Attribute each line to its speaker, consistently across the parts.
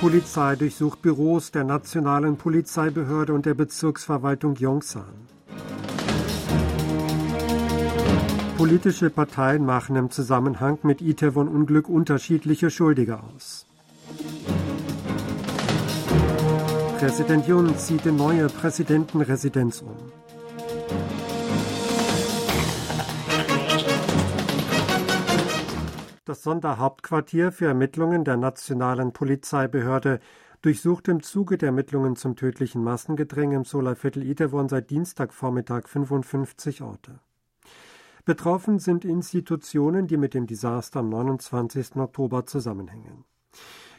Speaker 1: Polizei durchsucht Büros der Nationalen Polizeibehörde und der Bezirksverwaltung Yongsan. Politische Parteien machen im Zusammenhang mit Itaewon-Unglück unterschiedliche Schuldige aus. Präsident Jun zieht in neue Präsidentenresidenz um. Das Sonderhauptquartier für Ermittlungen der Nationalen Polizeibehörde durchsucht im Zuge der Ermittlungen zum tödlichen Massengedränge im Solarviertel Itaewon seit Dienstagvormittag 55 Orte. Betroffen sind Institutionen, die mit dem Desaster am 29. Oktober zusammenhängen.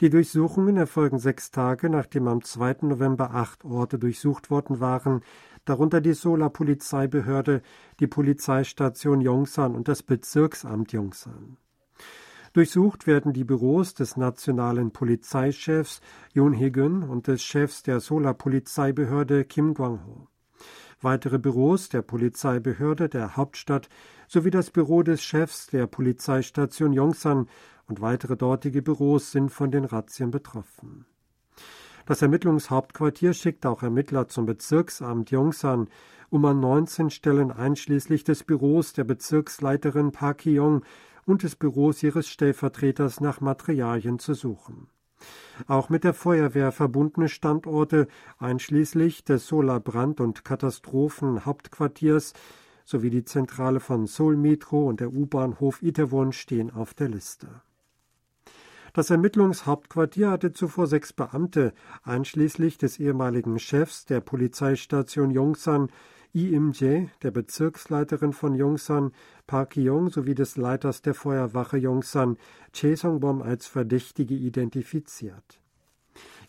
Speaker 1: Die Durchsuchungen erfolgen sechs Tage, nachdem am 2. November acht Orte durchsucht worden waren, darunter die Solar Polizeibehörde, die Polizeistation Yongsan und das Bezirksamt Yongsan. Durchsucht werden die Büros des nationalen Polizeichefs Yoon Hee-gun und des Chefs der Solar Polizeibehörde Kim Kwang-ho. Weitere Büros der Polizeibehörde der Hauptstadt sowie das Büro des Chefs der Polizeistation Yongsan und weitere dortige Büros sind von den Razzien betroffen. Das Ermittlungshauptquartier schickt auch Ermittler zum Bezirksamt Yongsan, um an 19 Stellen einschließlich des Büros der Bezirksleiterin Park Ki-yong und des Büros ihres Stellvertreters nach Materialien zu suchen. Auch mit der Feuerwehr verbundene Standorte, einschließlich des Solarbrand- und Katastrophenhauptquartiers sowie die Zentrale von Seoul Metro und der U-Bahnhof Itaewon stehen auf der Liste. Das Ermittlungshauptquartier hatte zuvor sechs Beamte, einschließlich des ehemaligen Chefs der Polizeistation Yongsan, Im-jae, der Bezirksleiterin von Yongsan, Park Ki-yong sowie des Leiters der Feuerwache Yongsan, Che Song-bom, als Verdächtige identifiziert.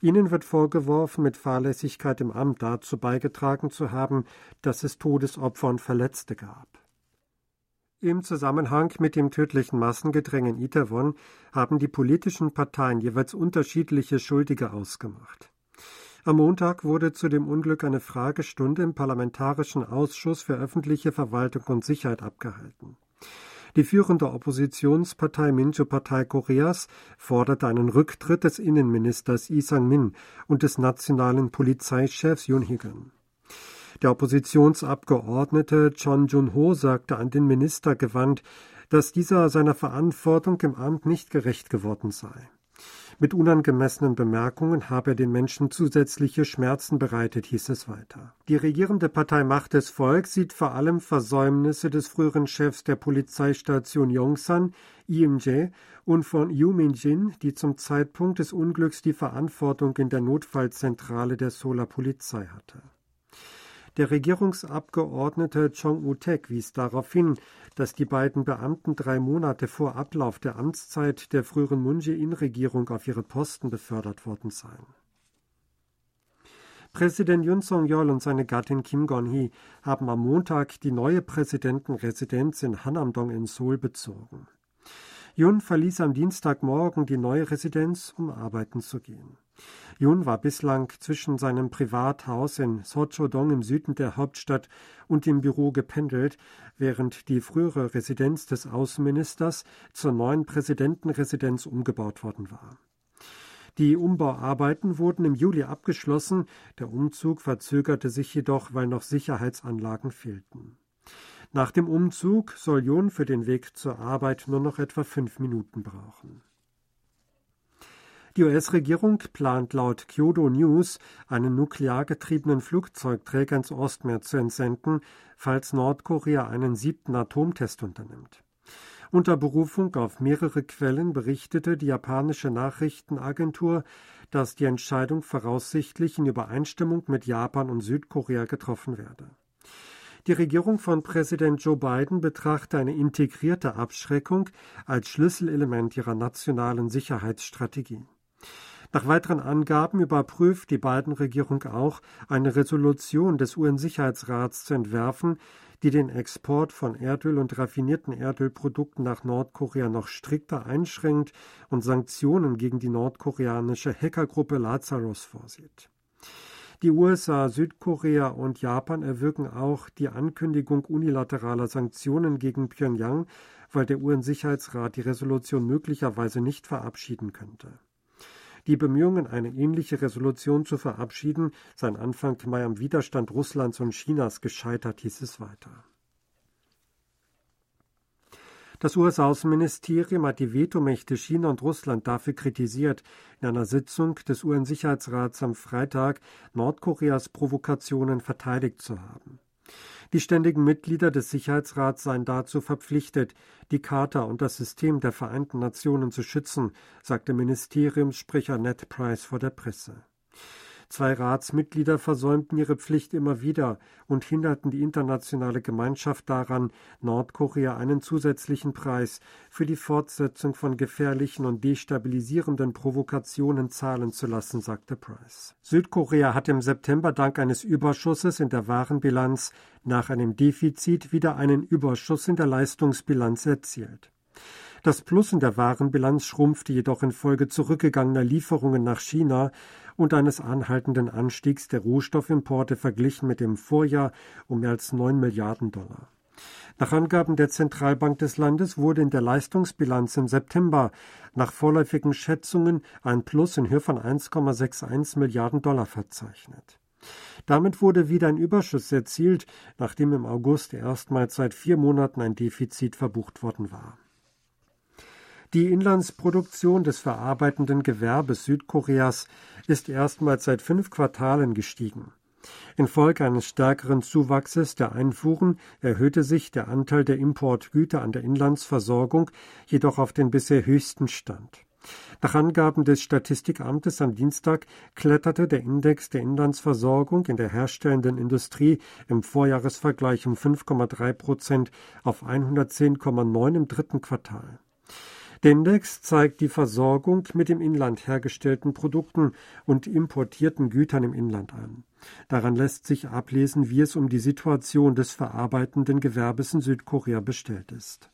Speaker 1: Ihnen wird vorgeworfen, mit Fahrlässigkeit im Amt dazu beigetragen zu haben, dass es Todesopfer und Verletzte gab. Im Zusammenhang mit dem tödlichen Massengedränge in Itaewon haben die politischen Parteien jeweils unterschiedliche Schuldige ausgemacht. Am Montag wurde zu dem Unglück eine Fragestunde im Parlamentarischen Ausschuss für öffentliche Verwaltung und Sicherheit abgehalten. Die führende Oppositionspartei Minjo-Partei Koreas forderte einen Rücktritt des Innenministers Lee Sang-min und des nationalen Polizeichefs Yoon Hee-gun. Der Oppositionsabgeordnete Chon Jun-ho sagte an den Minister gewandt, dass dieser seiner Verantwortung im Amt nicht gerecht geworden sei. Mit unangemessenen Bemerkungen habe er den Menschen zusätzliche Schmerzen bereitet, hieß es weiter. Die regierende Partei Macht des Volks sieht vor allem Versäumnisse des früheren Chefs der Polizeistation Yongsan, IMJ, und von Yu Min-jin, die zum Zeitpunkt des Unglücks die Verantwortung in der Notfallzentrale der Solar Polizei hatte. Der Regierungsabgeordnete Chong U-tek wies darauf hin, dass die beiden Beamten drei Monate vor Ablauf der Amtszeit der früheren Moon Jae-in-Regierung auf ihre Posten befördert worden seien. Präsident Yoon Song-yeol und seine Gattin Kim Gon-hee haben am Montag die neue Präsidentenresidenz in Hanamdong in Seoul bezogen. Yoon verließ am Dienstagmorgen die neue Residenz, um arbeiten zu gehen. Jun war bislang zwischen seinem Privathaus in Sochodong im Süden der Hauptstadt und dem Büro gependelt, während die frühere Residenz des Außenministers zur neuen Präsidentenresidenz umgebaut worden war. Die Umbauarbeiten wurden im Juli abgeschlossen, der Umzug verzögerte sich jedoch, weil noch Sicherheitsanlagen fehlten. Nach dem Umzug soll Jun für den Weg zur Arbeit nur noch etwa fünf Minuten brauchen. Die US-Regierung plant laut Kyodo News, einen nuklear getriebenen Flugzeugträger ins Ostmeer zu entsenden, falls Nordkorea einen siebten Atomtest unternimmt. Unter Berufung auf mehrere Quellen berichtete die japanische Nachrichtenagentur, dass die Entscheidung voraussichtlich in Übereinstimmung mit Japan und Südkorea getroffen werde. Die Regierung von Präsident Joe Biden betrachte eine integrierte Abschreckung als Schlüsselelement ihrer nationalen Sicherheitsstrategie. Nach weiteren Angaben überprüft die Biden-Regierung auch, eine Resolution des UN-Sicherheitsrats zu entwerfen, die den Export von Erdöl und raffinierten Erdölprodukten nach Nordkorea noch strikter einschränkt und Sanktionen gegen die nordkoreanische Hackergruppe Lazarus vorsieht. Die USA, Südkorea und Japan erwirken auch die Ankündigung unilateraler Sanktionen gegen Pyongyang, weil der UN-Sicherheitsrat die Resolution möglicherweise nicht verabschieden könnte. Die Bemühungen, eine ähnliche Resolution zu verabschieden, seien Anfang Mai am Widerstand Russlands und Chinas gescheitert, hieß es weiter. Das US-Außenministerium hat die Vetomächte China und Russland dafür kritisiert, in einer Sitzung des UN-Sicherheitsrats am Freitag Nordkoreas Provokationen verteidigt zu haben. Die ständigen Mitglieder des Sicherheitsrats seien dazu verpflichtet, die Charta und das System der Vereinten Nationen zu schützen, sagte Ministeriumssprecher Ned Price vor der Presse. Zwei Ratsmitglieder versäumten ihre Pflicht immer wieder und hinderten die internationale Gemeinschaft daran, Nordkorea einen zusätzlichen Preis für die Fortsetzung von gefährlichen und destabilisierenden Provokationen zahlen zu lassen, sagte Price. Südkorea hat im September dank eines Überschusses in der Warenbilanz nach einem Defizit wieder einen Überschuss in der Leistungsbilanz erzielt. Das Plus in der Warenbilanz schrumpfte jedoch infolge zurückgegangener Lieferungen nach China und eines anhaltenden Anstiegs der Rohstoffimporte verglichen mit dem Vorjahr um mehr als 9 Milliarden Dollar. Nach Angaben der Zentralbank des Landes wurde in der Leistungsbilanz im September nach vorläufigen Schätzungen ein Plus in Höhe von 1,61 Milliarden Dollar verzeichnet. Damit wurde wieder ein Überschuss erzielt, nachdem im August erstmals seit vier Monaten ein Defizit verbucht worden war. Die Inlandsproduktion des verarbeitenden Gewerbes Südkoreas ist erstmals seit fünf Quartalen gestiegen. Infolge eines stärkeren Zuwachses der Einfuhren erhöhte sich der Anteil der Importgüter an der Inlandsversorgung jedoch auf den bisher höchsten Stand. Nach Angaben des Statistikamtes am Dienstag kletterte der Index der Inlandsversorgung in der herstellenden Industrie im Vorjahresvergleich um 5,3 Prozent auf 110,9 im dritten Quartal. Der Index zeigt die Versorgung mit im Inland hergestellten Produkten und importierten Gütern im Inland an. Daran lässt sich ablesen, wie es um die Situation des verarbeitenden Gewerbes in Südkorea bestellt ist.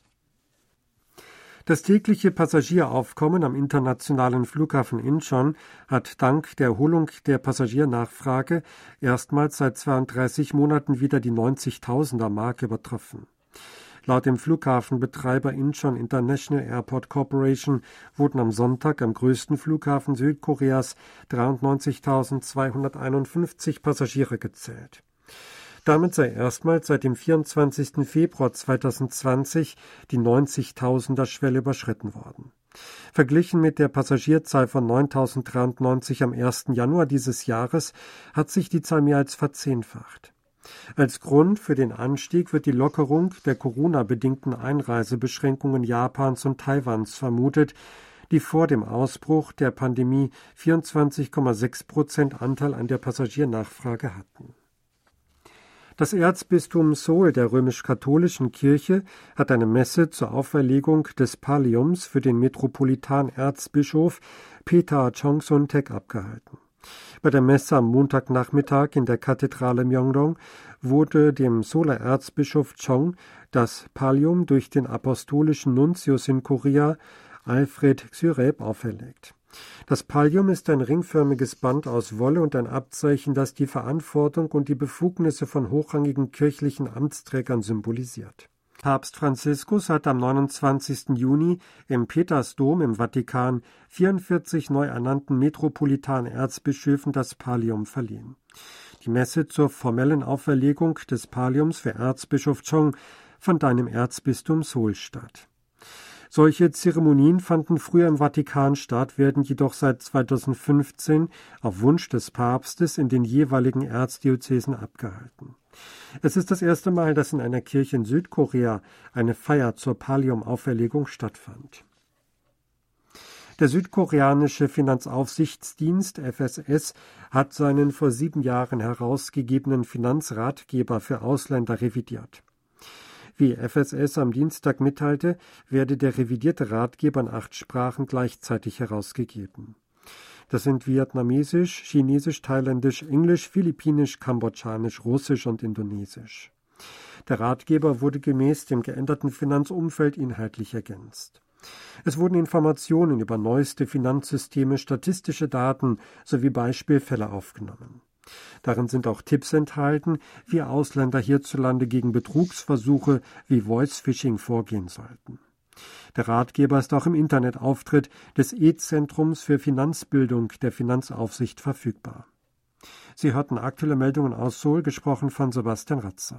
Speaker 1: Das tägliche Passagieraufkommen am internationalen Flughafen Incheon hat dank der Erholung der Passagiernachfrage erstmals seit 32 Monaten wieder die 90.000er Marke übertroffen. Laut dem Flughafenbetreiber Incheon International Airport Corporation wurden am Sonntag am größten Flughafen Südkoreas 93.251 Passagiere gezählt. Damit sei erstmals seit dem 24. Februar 2020 die 90.000er Schwelle überschritten worden. Verglichen mit der Passagierzahl von 9.093 am 1. Januar dieses Jahres hat sich die Zahl mehr als verzehnfacht. Als Grund für den Anstieg wird die Lockerung der Corona-bedingten Einreisebeschränkungen Japans und Taiwans vermutet, die vor dem Ausbruch der Pandemie 24,6 Prozent Anteil an der Passagiernachfrage hatten. Das Erzbistum Seoul der römisch-katholischen Kirche hat eine Messe zur Auferlegung des Palliums für den Metropolitanerzbischof Peter Chongson-Tek abgehalten. Bei der Messe am Montagnachmittag in der Kathedrale Myeongdong wurde dem Sola Erzbischof Chong das Pallium durch den apostolischen Nuntius in Korea Alfred Xyreb auferlegt. Das Pallium ist ein ringförmiges Band aus Wolle und ein Abzeichen, das die Verantwortung und die Befugnisse von hochrangigen kirchlichen Amtsträgern symbolisiert. Papst Franziskus hat am 29. Juni im Petersdom im Vatikan 44 neu ernannten Metropolitan-Erzbischöfen das Pallium verliehen. Die Messe zur formellen Auferlegung des Palliums für Erzbischof Chong fand dann Erzbistum Seoul statt. Solche Zeremonien fanden früher im Vatikan statt, werden jedoch seit 2015 auf Wunsch des Papstes in den jeweiligen Erzdiözesen abgehalten. Es ist das erste Mal, dass in einer Kirche in Südkorea eine Feier zur Pallium-Auferlegung stattfand. Der südkoreanische Finanzaufsichtsdienst FSS hat seinen vor sieben Jahren herausgegebenen Finanzratgeber für Ausländer revidiert. Wie FSS am Dienstag mitteilte, werde der revidierte Ratgeber in acht Sprachen gleichzeitig herausgegeben. Das sind Vietnamesisch, Chinesisch, Thailändisch, Englisch, Philippinisch, Kambodschanisch, Russisch und Indonesisch. Der Ratgeber wurde gemäß dem geänderten Finanzumfeld inhaltlich ergänzt. Es wurden Informationen über neueste Finanzsysteme, statistische Daten sowie Beispielfälle aufgenommen. Darin sind auch Tipps enthalten, wie Ausländer hierzulande gegen Betrugsversuche wie Voice Phishing vorgehen sollten. Der Ratgeber ist auch im Internetauftritt des E-Zentrums für Finanzbildung der Finanzaufsicht verfügbar. Sie hörten aktuelle Meldungen aus Seoul, gesprochen von Sebastian Ratzer.